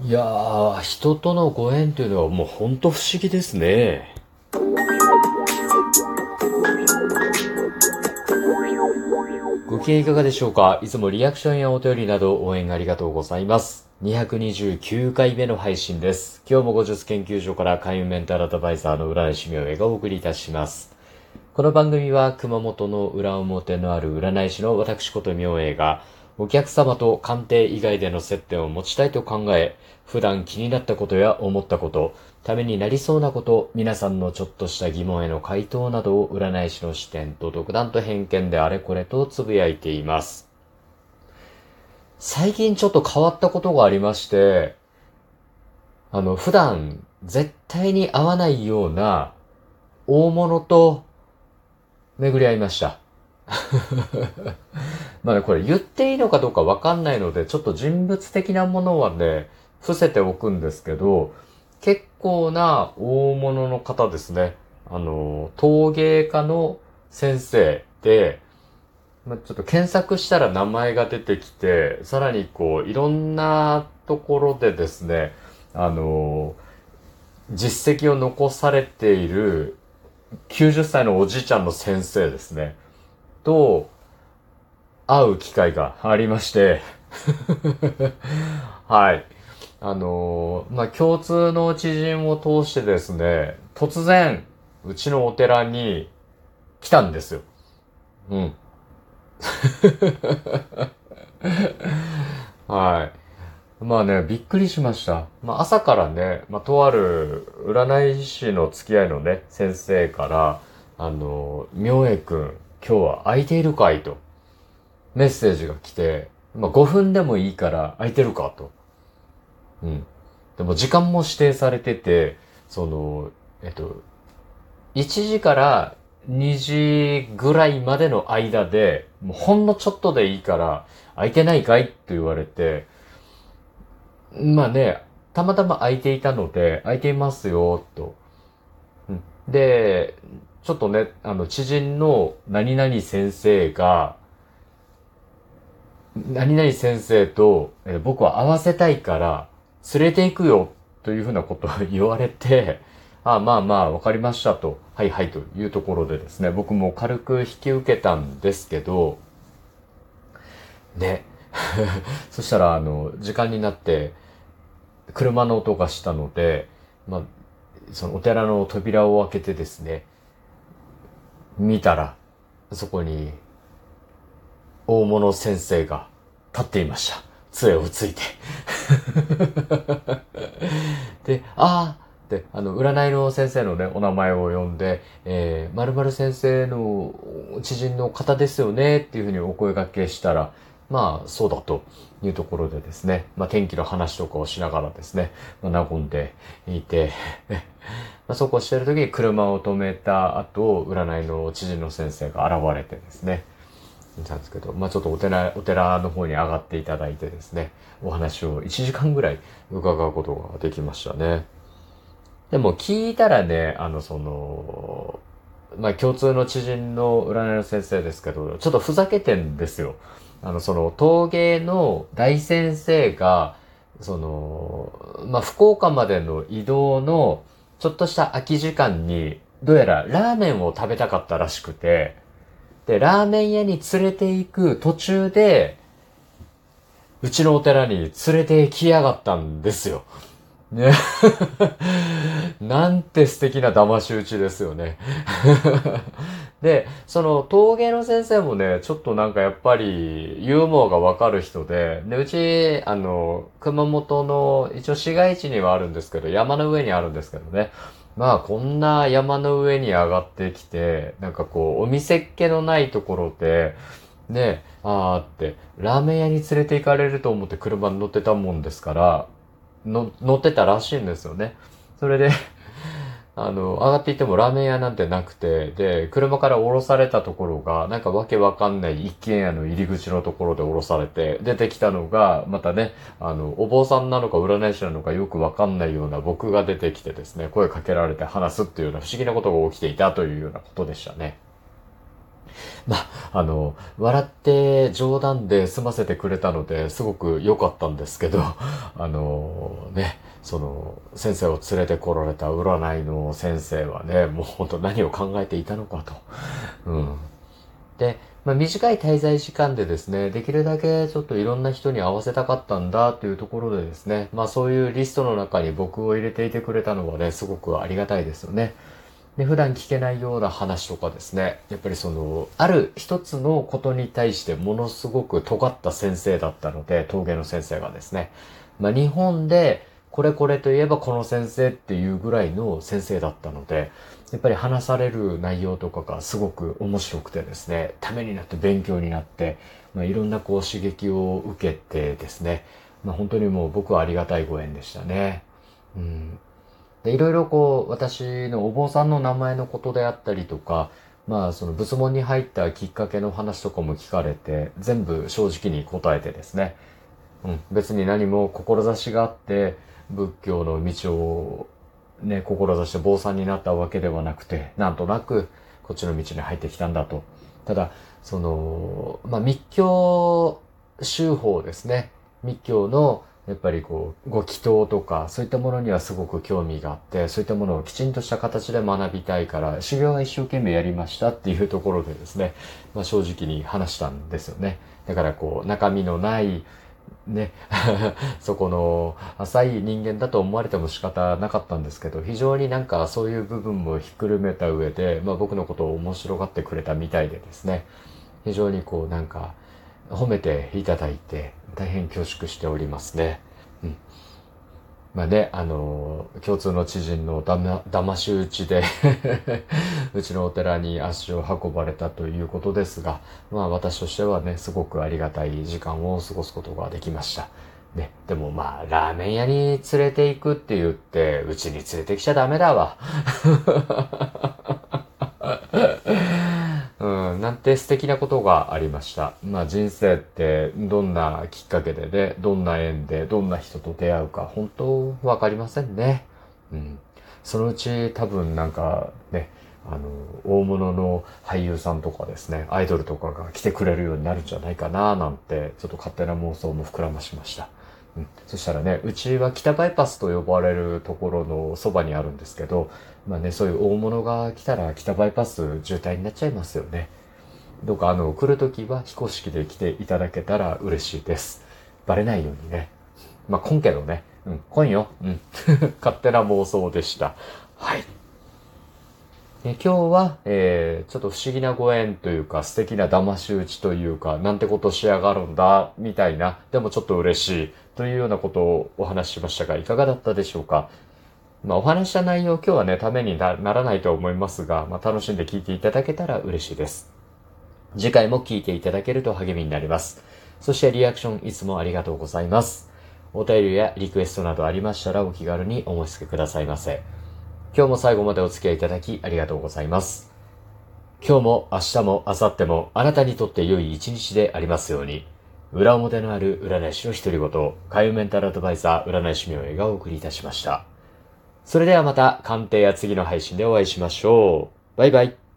いやー、人とのご縁というのはもうほんと不思議ですね。ご機嫌いかがでしょうか？いつもリアクションやお便りなど応援ありがとうございます。229回目の配信です。今日も50研究所から開運メンタルアドバイザーの占い師明恵がお送りいたします。この番組は熊本の裏表のある占い師の私こと明恵がお客様と鑑定以外での接点を持ちたいと考え、普段気になったことや思ったこと、ためになりそうなこと、皆さんのちょっとした疑問への回答などを占い師の視点と独断と偏見であれこれとつぶやいています。最近ちょっと変わったことがありまして、あの、普段絶対に会わないような大物と巡り合いました。まあね、これ言っていいのかどうかわかんないので、ちょっと人物的なものはね、伏せておくんですけど、結構な大物の方ですね。あの、陶芸家の先生で、ま、ちょっと検索したら名前が出てきて、さらにこう、いろんなところでですね、あの、実績を残されている90歳のおじいちゃんの先生ですね。と、会う機会がありまして、はい。あのーまあ、共通の知人を通してですね、突然、うちのお寺に来たんですよ。うん。はい。まあね、びっくりしました。まあ朝からね、まあとある占い師の付き合いのね、先生から、あの、明恵くん、今日は空いているかいと、メッセージが来て、まあ5分でもいいから空いてるかと。うん。でも時間も指定されてて、その、えっと、1時から2時ぐらいまでの間で、もうほんのちょっとでいいから、空いてないかい？って言われて、まあね、たまたま空いていたので、空いていますよ、と。で、ちょっとね、あの、知人の何々先生が、何々先生と、えー僕は会わせたいから、連れて行くよ、というふうなことを言われて、あまあまあ、わかりましたと。はいはいというところでですね、僕も軽く引き受けたんですけど、ね。そしたら、あの、時間になって、車の音がしたので、まあ、そのお寺の扉を開けてですね、見たら、そこに、大物先生が立っていました。杖をついて。で、ああで、あの、占いの先生のね、お名前を呼んで、えー、〇〇先生の知人の方ですよね、っていうふうにお声掛けしたら、まあ、そうだというところでですね、まあ、天気の話とかをしながらですね、まあ、和んでいて、まあ、そうこうしてる時に車を止めた後、占いの知人の先生が現れてですね、たんですけど、まあちょっとお寺、お寺の方に上がっていただいてですね、お話を1時間ぐらい伺うことができましたね。でも聞いたらね、あの、その、まあ共通の知人の占いの先生ですけど、ちょっとふざけてんですよ。あの、その陶芸の大先生が、その、まあ福岡までの移動のちょっとした空き時間に、どうやらラーメンを食べたかったらしくて、で、ラーメン屋に連れて行く途中で、うちのお寺に連れて行きやがったんですよ。ね。なんて素敵な騙し討ちですよね。で、その陶芸の先生もね、ちょっとなんかやっぱりユーモアがわかる人で、で、うち、あの、熊本の一応市街地にはあるんですけど、山の上にあるんですけどね。まあこんな山の上に上がってきて、なんかこう、お店っ気のないところで、ね、あーって、ラーメン屋に連れて行かれると思って車に乗ってたもんですから、の乗ってたらしいんですよね。それで、あの、上がっていてもラーメン屋なんてなくて、で、車から降ろされたところが、なんかわけわかんない一軒家の入り口のところで降ろされて、出てきたのが、またね、あの、お坊さんなのか占い師なのかよくわかんないような僕が出てきてですね、声かけられて話すっていうような不思議なことが起きていたというようなことでしたね。まあ、あの、笑って冗談で済ませてくれたので、すごく良かったんですけど、あの、ね、その、先生を連れてこられた占いの先生はね、もう本当何を考えていたのかと。うん。で、まあ、短い滞在時間でですね、できるだけちょっといろんな人に合わせたかったんだというところでですね、まあそういうリストの中に僕を入れていてくれたのはね、すごくありがたいですよね。で、普段聞けないような話とかですね、やっぱりその、ある一つのことに対してものすごく尖った先生だったので、陶芸の先生がですね、まあ日本でこれこれといえばこの先生っていうぐらいの先生だったので、やっぱり話される内容とかがすごく面白くてですね、ためになって勉強になって、まあ、いろんなこう刺激を受けてですね、まあ、本当にもう僕はありがたいご縁でしたね。うん、で、いろいろこう、私のお坊さんの名前のことであったりとか、まあ、その仏門に入ったきっかけの話とかも聞かれて、全部正直に答えてですね。うん、別に何も志があって、仏教の道をね、志して坊さんになったわけではなくて、なんとなくこっちの道に入ってきたんだと。ただ、その、まあ、密教宗法ですね。密教のやっぱりこう、ご祈祷とか、そういったものにはすごく興味があって、そういったものをきちんとした形で学びたいから、修行は一生懸命やりましたっていうところでですね、まあ正直に話したんですよね。だからこう、中身のない、ね、そこの浅い人間だと思われても仕方なかったんですけど、非常になんかそういう部分もひっくるめた上で、まあ僕のことを面白がってくれたみたいでですね、非常にこうなんか褒めていただいて、大変恐縮しておりますね。うん。まあね、あの、共通の知人のだま、騙し討ちで うちのお寺に足を運ばれたということですが、まあ私としてはね、すごくありがたい時間を過ごすことができました。ね、でもまあ、ラーメン屋に連れて行くって言って、うちに連れてきちゃダメだわ。うん、なんて素敵なことがありました。まあ人生ってどんなきっかけでね、どんな縁で、どんな人と出会うか、本当わかりませんね。うん。そのうち多分なんかね、あの、大物の俳優さんとかですね、アイドルとかが来てくれるようになるんじゃないかななんて、ちょっと勝手な妄想も膨らましました。うん、そしたらね、うちは北バイパスと呼ばれるところのそばにあるんですけど、まあね、そういう大物が来たら北バイパス渋滞になっちゃいますよね。どうかあの、来るときは非公式で来ていただけたら嬉しいです。バレないようにね。まあ、来んけどね。うん、来んよ。うん。勝手な妄想でした。はい。え今日は、えー、ちょっと不思議なご縁というか、素敵な騙し討ちというか、なんてことしやがるんだ、みたいな、でもちょっと嬉しい、というようなことをお話ししましたが、いかがだったでしょうか？まあ、お話した内容、今日はね、ためにならないと思いますが、まあ、楽しんで聞いていただけたら嬉しいです。次回も聞いていただけると励みになります。そしてリアクションいつもありがとうございます。お便りやリクエストなどありましたらお気軽にお申し付けくださいませ。今日も最後までお付き合いいただきありがとうございます。今日も明日も明後日もあなたにとって良い一日でありますように。裏表のある占い師の独り言、海運メンタルアドバイザー占い師名映画をお送りいたしました。それではまた鑑定や次の配信でお会いしましょう。バイバイ。